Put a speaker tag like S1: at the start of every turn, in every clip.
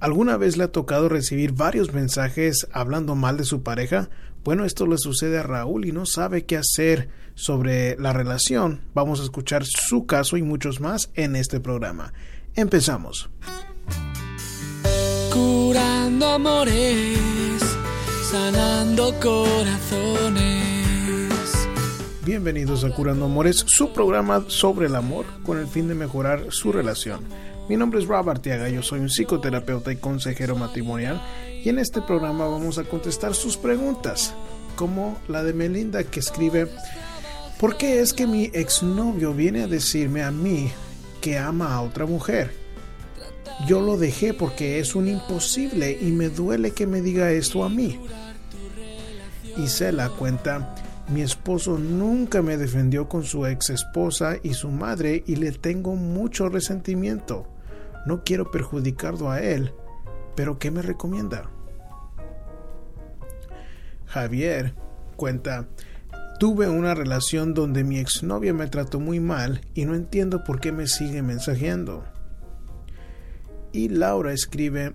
S1: ¿Alguna vez le ha tocado recibir varios mensajes hablando mal de su pareja? Bueno, esto le sucede a Raúl y no sabe qué hacer sobre la relación. Vamos a escuchar su caso y muchos más en este programa. Empezamos.
S2: Curando amores, sanando corazones.
S1: Bienvenidos a Curando Amores, su programa sobre el amor con el fin de mejorar su relación. Mi nombre es Rob Arteaga, yo soy un psicoterapeuta y consejero matrimonial y en este programa vamos a contestar sus preguntas, como la de Melinda que escribe, ¿por qué es que mi exnovio viene a decirme a mí que ama a otra mujer? Yo lo dejé porque es un imposible y me duele que me diga esto a mí. Y se la cuenta, mi esposo nunca me defendió con su ex esposa y su madre y le tengo mucho resentimiento. No quiero perjudicarlo a él, pero ¿qué me recomienda? Javier cuenta, tuve una relación donde mi exnovia me trató muy mal y no entiendo por qué me sigue mensajeando. Y Laura escribe,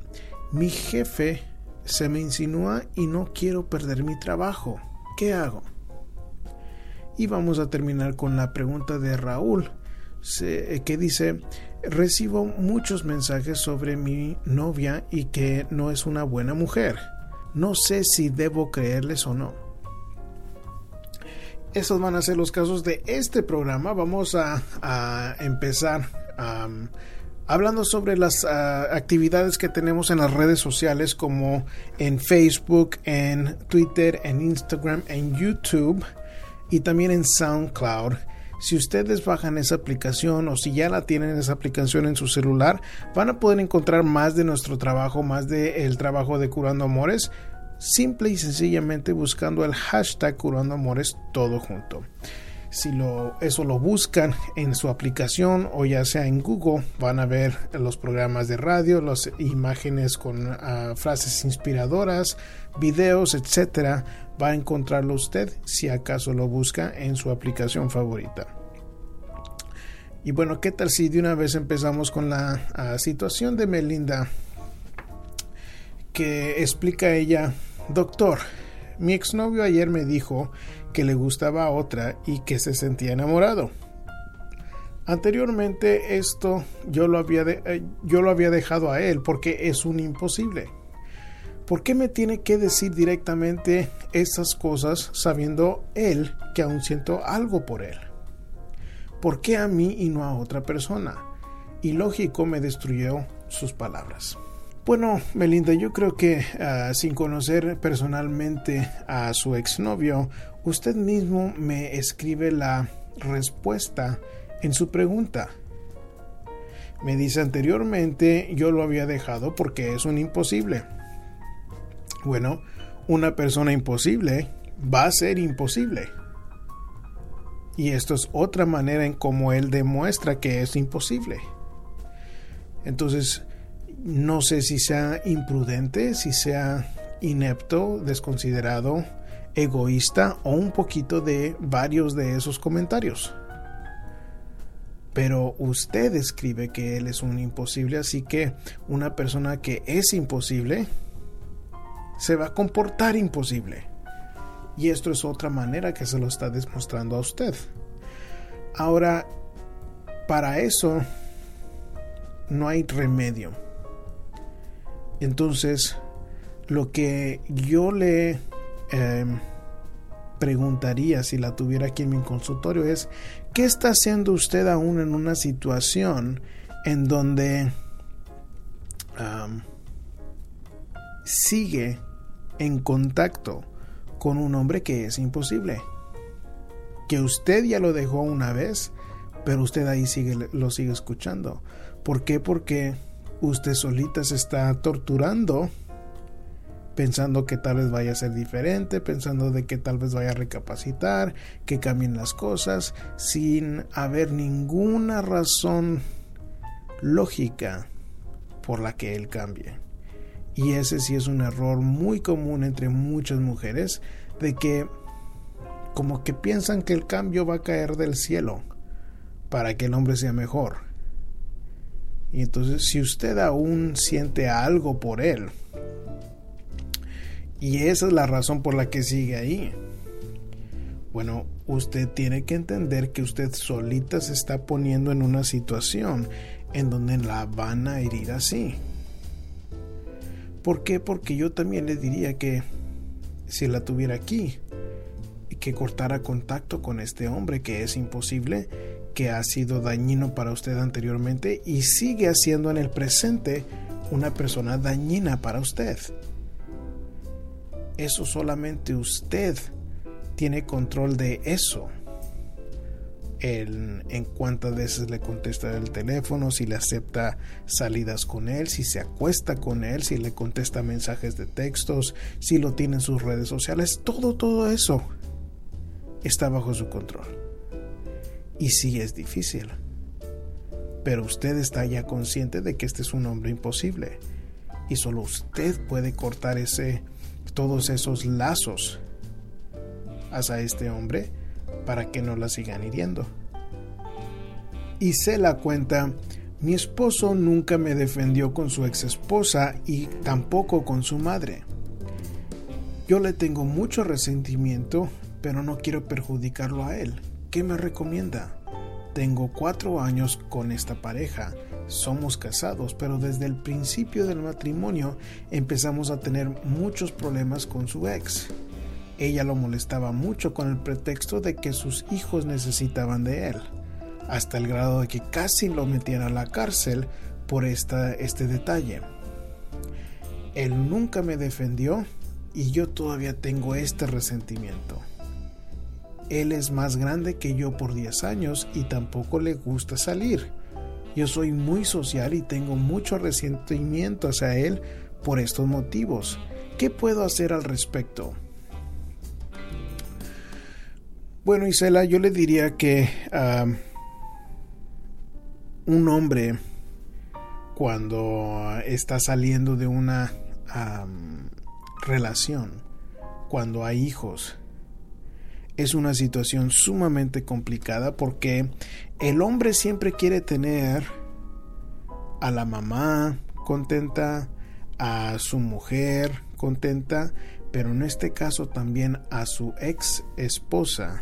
S1: mi jefe se me insinúa y no quiero perder mi trabajo. ¿Qué hago? Y vamos a terminar con la pregunta de Raúl, que dice, recibo muchos mensajes sobre mi novia y que no es una buena mujer. No sé si debo creerles o no. Esos van a ser los casos de este programa. Vamos a, empezar hablando sobre las ah, actividades que tenemos en las redes sociales como en Facebook, en Twitter, en Instagram, en YouTube y también en SoundCloud. Si ustedes bajan esa aplicación o si ya la tienen esa aplicación en su celular, van a poder encontrar más de nuestro trabajo, más del el trabajo de Curando Amores, simple y sencillamente buscando el hashtag Curando Amores todo junto. Si lo, eso lo buscan en su aplicación o ya sea en Google, van a ver los programas de radio, las imágenes con ah, frases inspiradoras, videos, etcétera va a encontrarlo usted si acaso lo busca en su aplicación favorita. Y bueno, ¿qué tal si de una vez empezamos con la ah, situación de Melinda? Que explica ella, doctor, mi exnovio ayer me dijo que le gustaba a otra y que se sentía enamorado. Anteriormente esto yo lo había, eh, yo lo había dejado a él porque es un imposible. ¿Por qué me tiene que decir directamente esas cosas sabiendo él que aún siento algo por él? ¿Por qué a mí y no a otra persona? Y lógico me destruyó sus palabras. Bueno, Melinda, yo creo que ah, sin conocer personalmente a su exnovio, usted mismo me escribe la respuesta en su pregunta. Me dice anteriormente yo lo había dejado porque es un imposible. Bueno, una persona imposible va a ser imposible. Y esto es otra manera en cómo él demuestra que es imposible. Entonces, no sé si sea imprudente, si sea inepto, desconsiderado, egoísta o un poquito de varios de esos comentarios. Pero usted escribe que él es un imposible, así que una persona que es imposible se va a comportar imposible. Y esto es otra manera que se lo está demostrando a usted. Ahora, para eso no hay remedio. Entonces, lo que yo le em, preguntaría si la tuviera aquí en mi consultorio es, ¿qué está haciendo usted aún en una situación en donde sigue en contacto con un hombre que es imposible. Que usted ya lo dejó una vez, pero usted ahí sigue, lo sigue escuchando. ¿Por qué? Porque usted solita se está torturando pensando que tal vez vaya a ser diferente, pensando de que tal vez vaya a recapacitar, que cambien las cosas, sin haber ninguna razón lógica por la que él cambie. Y ese sí es un error muy común entre muchas mujeres de que como que piensan que el cambio va a caer del cielo para que el hombre sea mejor. Y entonces si usted aún siente algo por él, y esa es la razón por la que sigue ahí, bueno, usted tiene que entender que usted solita se está poniendo en una situación en donde la van a herir así. ¿Por qué? Porque yo también le diría que si la tuviera aquí, que cortara contacto con este hombre que es imposible, que ha sido dañino para usted anteriormente y sigue haciendo en el presente una persona dañina para usted. Eso solamente usted tiene control de eso. En cuántas veces le contesta el teléfono, si le acepta salidas con él, si se acuesta con él, si le contesta mensajes de textos, si lo tiene en sus redes sociales, todo, todo eso está bajo su control. Y sí es difícil. Pero usted está ya consciente de que este es un hombre imposible. Y solo usted puede cortar ese, todos esos lazos hacia este hombre para que no la sigan hiriendo. Y se la cuenta, mi esposo nunca me defendió con su ex esposa y tampoco con su madre. Yo le tengo mucho resentimiento pero no quiero perjudicarlo a él. ¿Qué me recomienda? Tengo cuatro años con esta pareja. Somos casados, pero desde el principio del matrimonio empezamos a tener muchos problemas con su ex. Ella lo molestaba mucho con el pretexto de que sus hijos necesitaban de él, hasta el grado de que casi lo metían a la cárcel por esta, este detalle. Él nunca me defendió y yo todavía tengo este resentimiento. Él es más grande que yo por 10 años y tampoco le gusta salir. Yo soy muy social y tengo mucho resentimiento hacia él por estos motivos. ¿Qué puedo hacer al respecto? Bueno, Isela, yo le diría que un hombre cuando está saliendo de una relación, cuando hay hijos, es una situación sumamente complicada porque el hombre siempre quiere tener a la mamá contenta, a su mujer contenta, pero en este caso también a su ex esposa,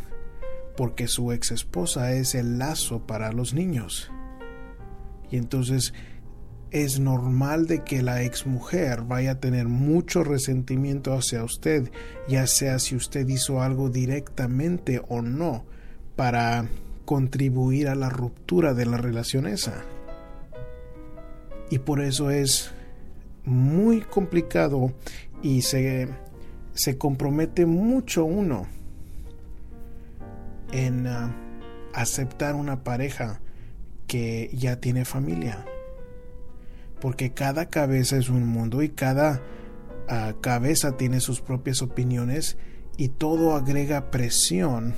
S1: porque su ex esposa es el lazo para los niños. Y entonces es normal de que la exmujer vaya a tener mucho resentimiento hacia usted, ya sea si usted hizo algo directamente o no para contribuir a la ruptura de la relación esa. Y por eso es muy complicado y se, se compromete mucho uno en ah, aceptar una pareja que ya tiene familia porque cada cabeza es un mundo y cada ah, cabeza tiene sus propias opiniones y todo agrega presión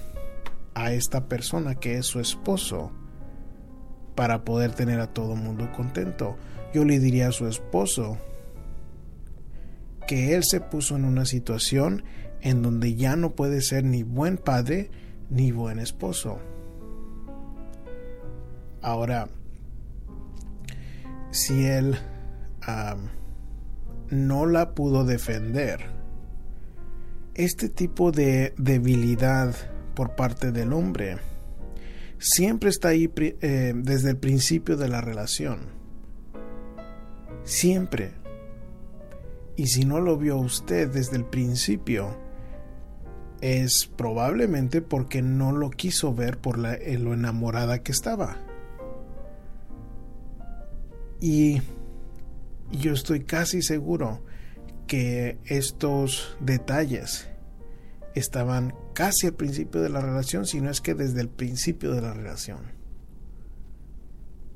S1: a esta persona que es su esposo para poder tener a todo mundo contento. Yo le diría a su esposo que él se puso en una situación en donde ya no puede ser ni buen padre ni buen esposo. Ahora, si él no la pudo defender. Este tipo de debilidad por parte del hombre siempre está ahí eh, desde el principio de la relación. Siempre. Y si no lo vio usted desde el principio, es probablemente porque no lo quiso ver por la, lo enamorada que estaba. Y yo estoy casi seguro que estos detalles estaban casi al principio de la relación, si no es que desde el principio de la relación.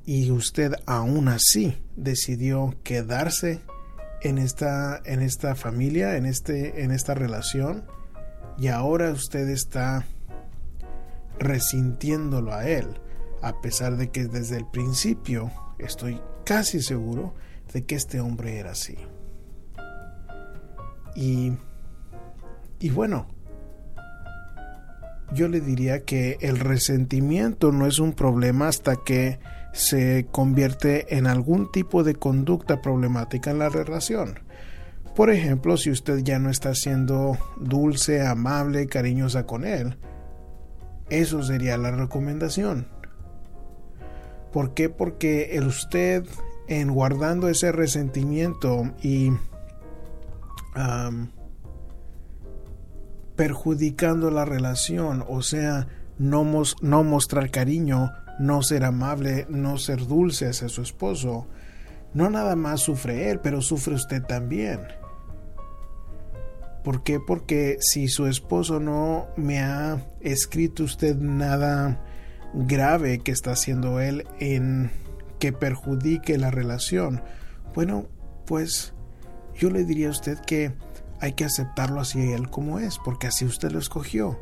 S1: Y usted aún así decidió quedarse en esta, en esta familia, en, este, en esta relación, y ahora usted está resintiéndolo a él, a pesar de que desde el principio estoy casi seguro de que este hombre era así. Y, y bueno, yo le diría que el resentimiento no es un problema hasta que se convierte en algún tipo de conducta problemática en la relación. Por ejemplo, si usted ya no está siendo dulce, amable, cariñosa con él, eso sería la recomendación. ¿Por qué? Porque el usted en guardando ese resentimiento y perjudicando la relación, o sea, no, no mostrar cariño, no ser amable, no ser dulce hacia su esposo, no nada más sufre él, pero sufre usted también. ¿Por qué? Porque si su esposo no me ha escrito usted nada grave que está haciendo él en que perjudique la relación, bueno, pues yo le diría a usted que hay que aceptarlo así él como es, porque así usted lo escogió.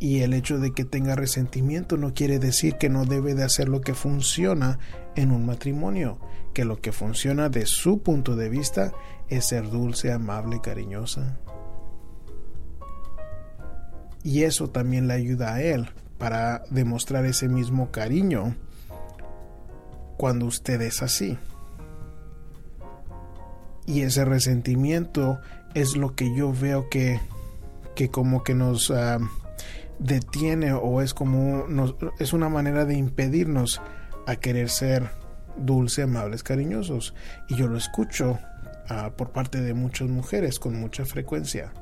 S1: Y el hecho de que tenga resentimiento no quiere decir que no debe de hacer lo que funciona en un matrimonio, que lo que funciona de su punto de vista es ser dulce, amable, cariñosa. Y eso también le ayuda a él para demostrar ese mismo cariño cuando usted es así. Y ese resentimiento es lo que yo veo que, que como que nos... Ah, detiene o es como es una manera de impedirnos a querer ser dulce, amables, cariñosos. Y yo lo escucho ah, por parte de muchas mujeres con mucha frecuencia.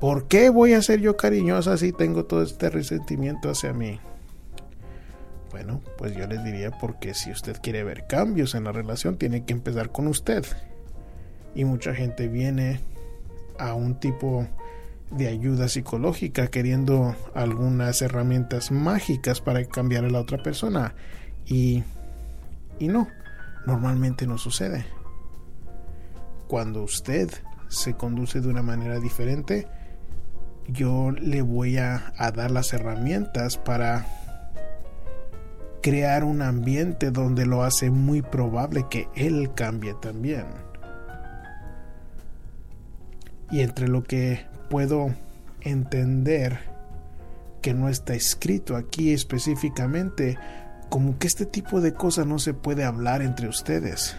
S1: ¿Por qué voy a ser yo cariñosa si tengo todo este resentimiento hacia mí? Bueno, pues yo les diría porque si usted quiere ver cambios en la relación, tiene que empezar con usted. Y mucha gente viene a un tipo de ayuda psicológica queriendo algunas herramientas mágicas para cambiar a la otra persona y, y no, normalmente no sucede. Cuando usted se conduce de una manera diferente, yo le voy a, a dar las herramientas para crear un ambiente donde lo hace muy probable que él cambie también. Y entre lo que puedo entender que no está escrito aquí específicamente, como que este tipo de cosas no se puede hablar entre ustedes.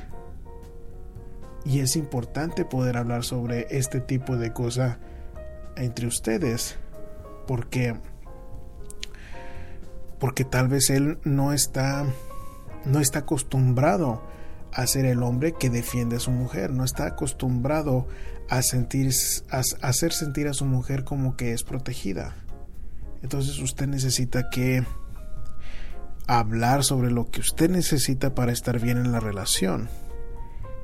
S1: Y es importante poder hablar sobre este tipo de cosas entre ustedes, porque porque tal vez él no está no está acostumbrado a ser el hombre que defiende a su mujer, no está acostumbrado a, sentir, a, hacer sentir a su mujer como que es protegida. Entonces usted necesita que hablar sobre lo que usted necesita para estar bien en la relación.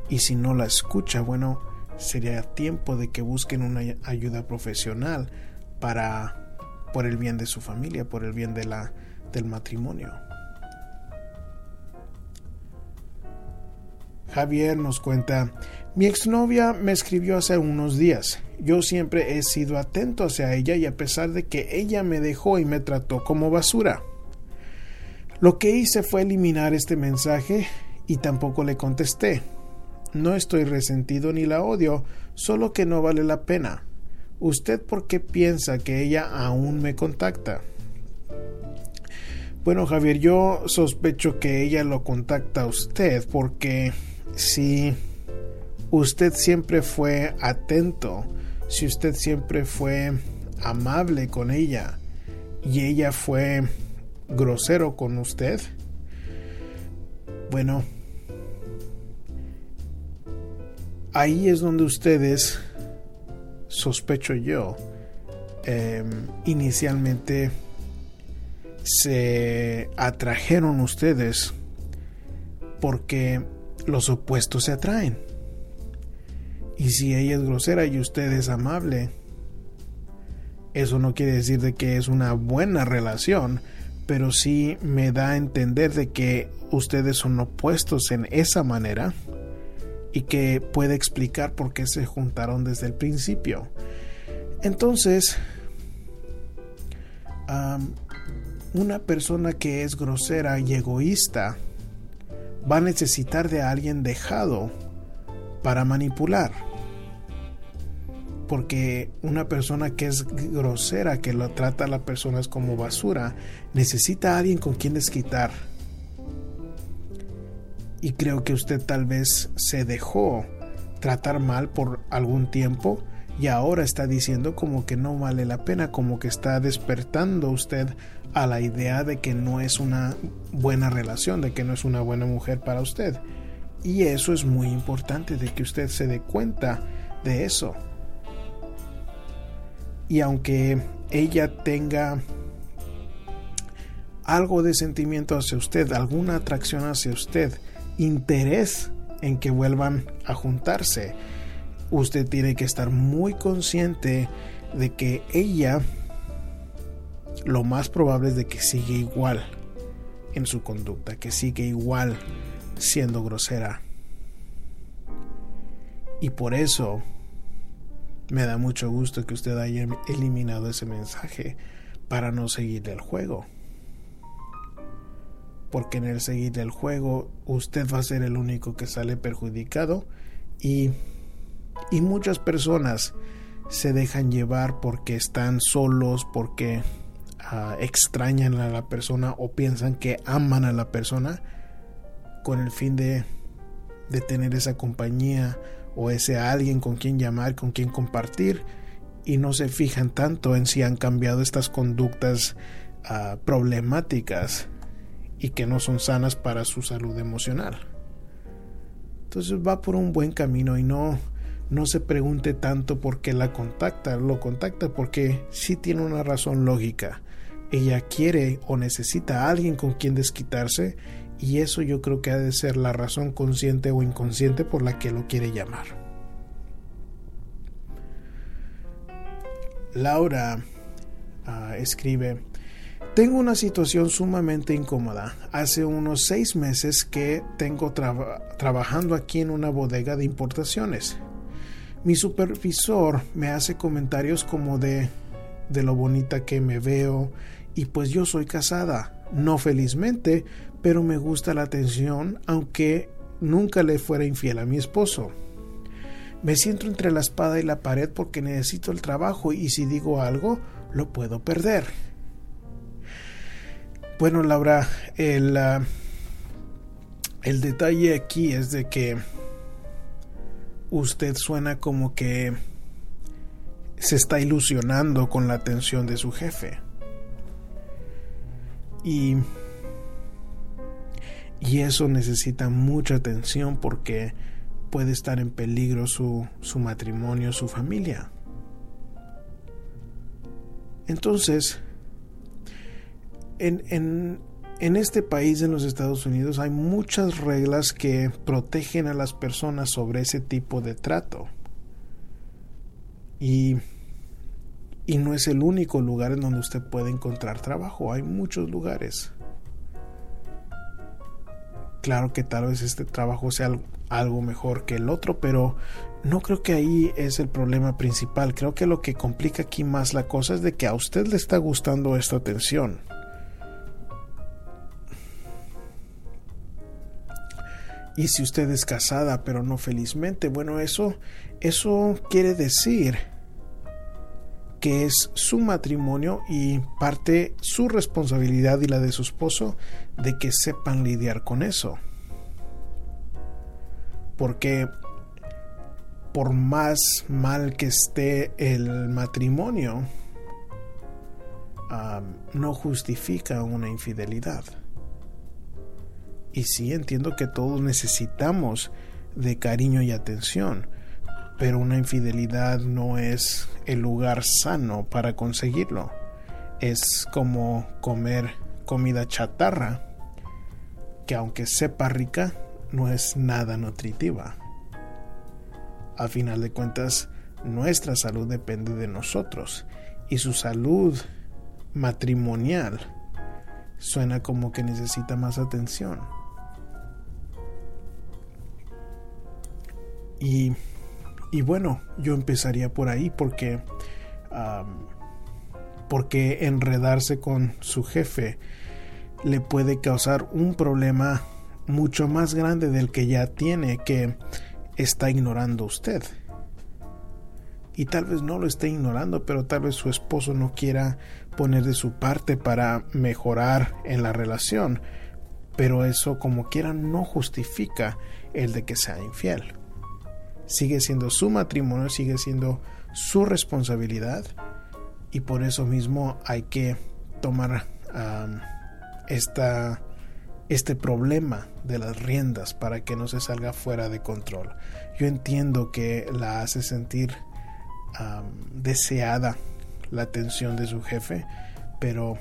S1: Y si no la escucha, bueno, sería tiempo de que busquen una ayuda profesional para por el bien de su familia, por el bien de la del matrimonio. Javier nos cuenta, mi exnovia me escribió hace unos días. Yo siempre he sido atento hacia ella y a pesar de que ella me dejó y me trató como basura. Lo que hice fue eliminar este mensaje y tampoco le contesté. No estoy resentido ni la odio, solo que no vale la pena. ¿Usted por qué piensa que ella aún me contacta? Bueno, Javier, yo sospecho que ella lo contacta a usted porque si usted siempre fue atento, si usted siempre fue amable con ella y ella fue grosero con usted, bueno, ahí es donde ustedes, sospecho yo, em, inicialmente se atrajeron ustedes porque los opuestos se atraen. Y si ella es grosera y usted es amable, eso no quiere decir de que es una buena relación, pero sí me da a entender de que ustedes son opuestos en esa manera y que puede explicar por qué se juntaron desde el principio. Entonces, una persona que es grosera y egoísta va a necesitar de alguien dejado para manipular. porque una persona que es grosera, que lo trata a las personas como basura, necesita a alguien con quien desquitar. Y creo que usted tal vez se dejó tratar mal por algún tiempo y ahora está diciendo como que no vale la pena, como que está despertando usted a la idea de que no es una buena relación, de que no es una buena mujer para usted. Y eso es muy importante de que usted se dé cuenta de eso y aunque ella tenga algo de sentimiento hacia usted, alguna atracción hacia usted, interés en que vuelvan a juntarse, usted tiene que estar muy consciente de que ella lo más probable es de que sigue igual en su conducta, que sigue igual siendo grosera. Y por eso me da mucho gusto que usted haya eliminado ese mensaje para no seguir el juego. Porque en el seguir el juego usted va a ser el único que sale perjudicado y, y muchas personas se dejan llevar porque están solos, porque ah, extrañan a la persona o piensan que aman a la persona con el fin de, de tener esa compañía o ese alguien con quien llamar, con quien compartir y no se fijan tanto en si han cambiado estas conductas ah, problemáticas y que no son sanas para su salud emocional. Entonces va por un buen camino y no no se pregunte tanto por qué la contacta, lo contacta porque sí tiene una razón lógica. Ella quiere o necesita a alguien con quien desquitarse y eso yo creo que ha de ser la razón consciente o inconsciente por la que lo quiere llamar. Laura ah, escribe, tengo una situación sumamente incómoda. Hace unos seis meses que tengo trabajando aquí en una bodega de importaciones. Mi supervisor me hace comentarios como de, de lo bonita que me veo y pues yo soy casada, no felizmente, pero me gusta la atención, aunque nunca le fuera infiel a mi esposo. Me siento entre la espada y la pared porque necesito el trabajo y si digo algo, lo puedo perder. Bueno, Laura, el, ah, el detalle aquí es de que usted suena como que se está ilusionando con la atención de su jefe. Y y eso necesita mucha atención porque puede estar en peligro su, matrimonio, su familia. Entonces, en, en, en, este país, en los Estados Unidos, hay muchas reglas que protegen a las personas sobre ese tipo de trato. Y, y no es el único lugar en donde usted puede encontrar trabajo, hay muchos lugares. Claro que tal vez este trabajo sea algo mejor que el otro, pero no creo que ahí es el problema principal. Creo que lo que complica aquí más la cosa es de que a usted le está gustando esta atención. Y si usted es casada pero no felizmente, bueno, eso eso quiere decir que es su matrimonio y parte su responsabilidad y la de su esposo de que sepan lidiar con eso. Porque por más mal que esté el matrimonio, no justifica una infidelidad. Y sí entiendo que todos necesitamos de cariño y atención, pero una infidelidad no es el lugar sano para conseguirlo. Es como comer comida chatarra, que aunque sepa rica, no es nada nutritiva. A final de cuentas, nuestra salud depende de nosotros y su salud matrimonial suena como que necesita más atención. Y bueno, yo empezaría por ahí porque, porque enredarse con su jefe le puede causar un problema mucho más grande del que ya tiene que está ignorando usted. y tal vez no lo esté ignorando, pero tal vez su esposo no quiera poner de su parte para mejorar en la relación, pero eso como quiera no justifica el de que sea infiel. Sigue siendo su matrimonio, sigue siendo su responsabilidad y por eso mismo hay que tomar esta, este problema de las riendas para que no se salga fuera de control. Yo entiendo que la hace sentir deseada la atención de su jefe, pero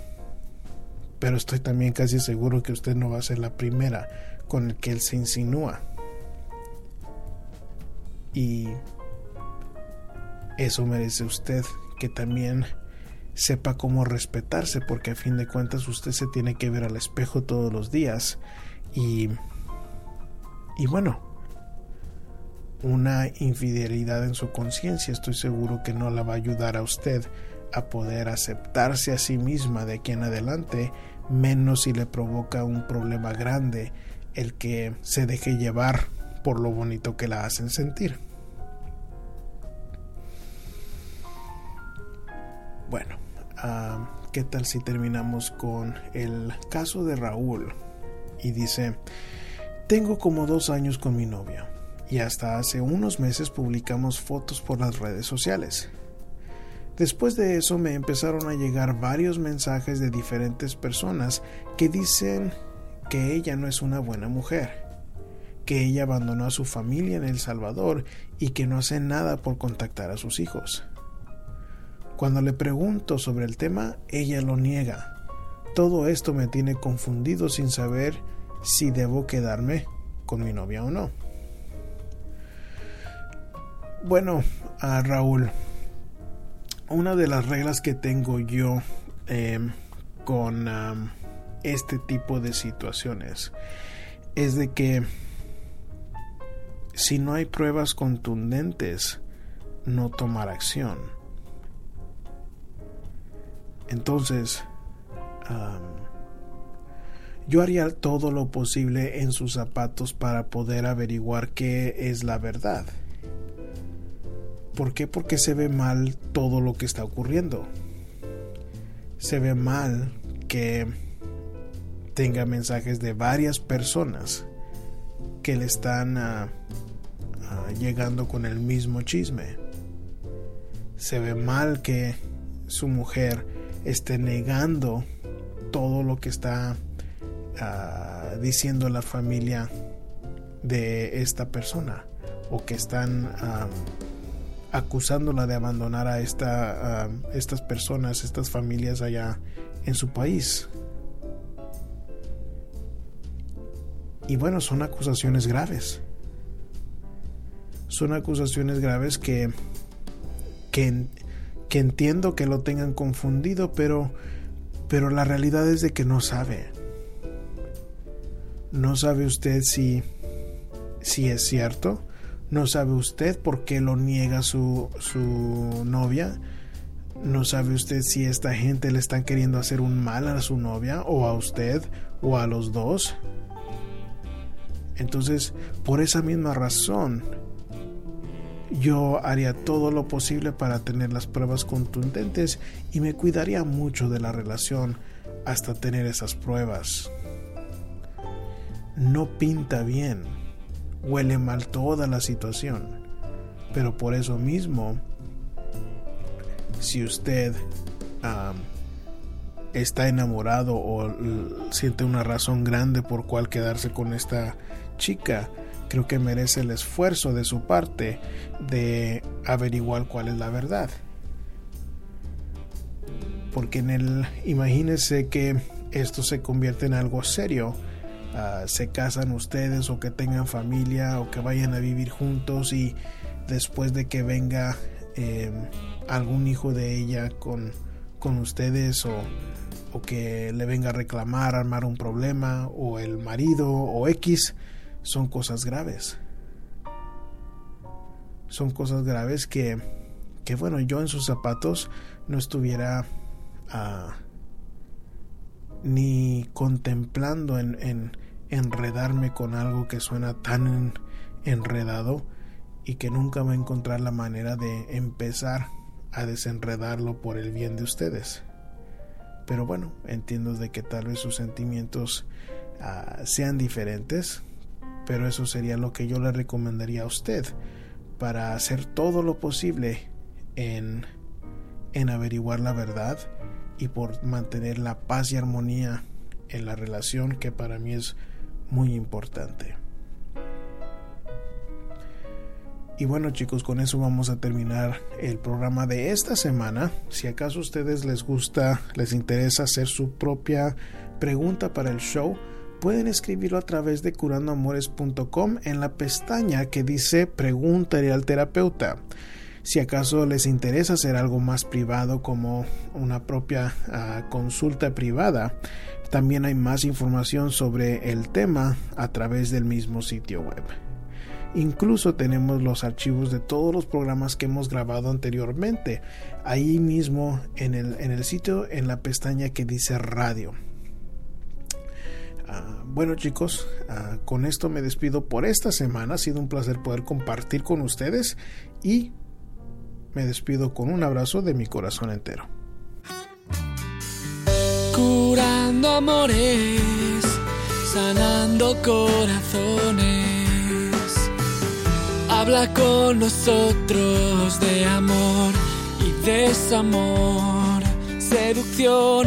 S1: pero estoy también casi seguro que usted no va a ser la primera con el que él se insinúa. Y eso merece usted que también sepa cómo respetarse, porque a fin de cuentas usted se tiene que ver al espejo todos los días. Y y bueno, una infidelidad en su conciencia estoy seguro que no la va a ayudar a usted a poder aceptarse a sí misma de aquí en adelante, menos si le provoca un problema grande el que se deje llevar por lo bonito que la hacen sentir. Bueno, ah, ¿qué tal si terminamos con el caso de Raúl? Y dice, tengo como dos años con mi novia y hasta hace unos meses publicamos fotos por las redes sociales. Después de eso me empezaron a llegar varios mensajes de diferentes personas que dicen que ella no es una buena mujer, que ella abandonó a su familia en El Salvador y que no hace nada por contactar a sus hijos. Cuando le pregunto sobre el tema, ella lo niega. Todo esto me tiene confundido sin saber si debo quedarme con mi novia o no. Bueno, a Raúl, una de las reglas que tengo yo em, con este tipo de situaciones es de que si no hay pruebas contundentes, no tomar acción. Entonces, yo haría todo lo posible en sus zapatos para poder averiguar qué es la verdad. ¿Por qué? Porque se ve mal todo lo que está ocurriendo. Se ve mal que tenga mensajes de varias personas que le están ah, ah, llegando con el mismo chisme. Se ve mal que su mujer esté negando todo lo que está uh, diciendo la familia de esta persona o que están acusándola de abandonar a, esta, estas personas, estas familias allá en su país. Y bueno, son acusaciones graves. Son acusaciones graves que, que, que entiendo que lo tengan confundido, pero, pero la realidad es de que no sabe. No sabe usted si, si es cierto no sabe usted por qué lo niega su, su novia. No sabe usted si esta gente le están queriendo hacer un mal a su novia o a usted o a los dos. Entonces, por esa misma razón, yo haría todo lo posible para tener las pruebas contundentes y me cuidaría mucho de la relación hasta tener esas pruebas. No pinta bien huele mal toda la situación. Pero por eso mismo, si usted está enamorado o siente una razón grande por cual quedarse con esta chica, creo que merece el esfuerzo de su parte de averiguar cuál es la verdad. Porque en el, imagínese que esto se convierte en algo serio Ah, se casan ustedes o que tengan familia o que vayan a vivir juntos y después de que venga em, algún hijo de ella con, con ustedes o, o, que le venga a reclamar, armar un problema o el marido o X, son cosas graves. Son cosas graves que, que bueno, yo en sus zapatos no estuviera... Ah, ni contemplando en, en, enredarme con algo que suena tan enredado y que nunca va a encontrar la manera de empezar a desenredarlo por el bien de ustedes. Pero bueno, entiendo de que tal vez sus sentimientos ah, sean diferentes, pero eso sería lo que yo le recomendaría a usted para hacer todo lo posible en, en averiguar la verdad y por mantener la paz y armonía en la relación que para mí es muy importante. Y bueno chicos, con eso vamos a terminar el programa de esta semana. Si acaso a ustedes les gusta, les interesa hacer su propia pregunta para el show, pueden escribirlo a través de curandoamores.com en la pestaña que dice Pregúntale al terapeuta. Si acaso les interesa hacer algo más privado como una propia ah, consulta privada, también hay más información sobre el tema a través del mismo sitio web. Incluso tenemos los archivos de todos los programas que hemos grabado anteriormente, ahí mismo en el, en el sitio, en la pestaña que dice radio. Ah, bueno chicos, ah, con esto me despido por esta semana. Ha sido un placer poder compartir con ustedes y me despido con un abrazo de mi corazón entero.
S2: Curando amores, sanando corazones Habla con nosotros de amor y desamor, seducción,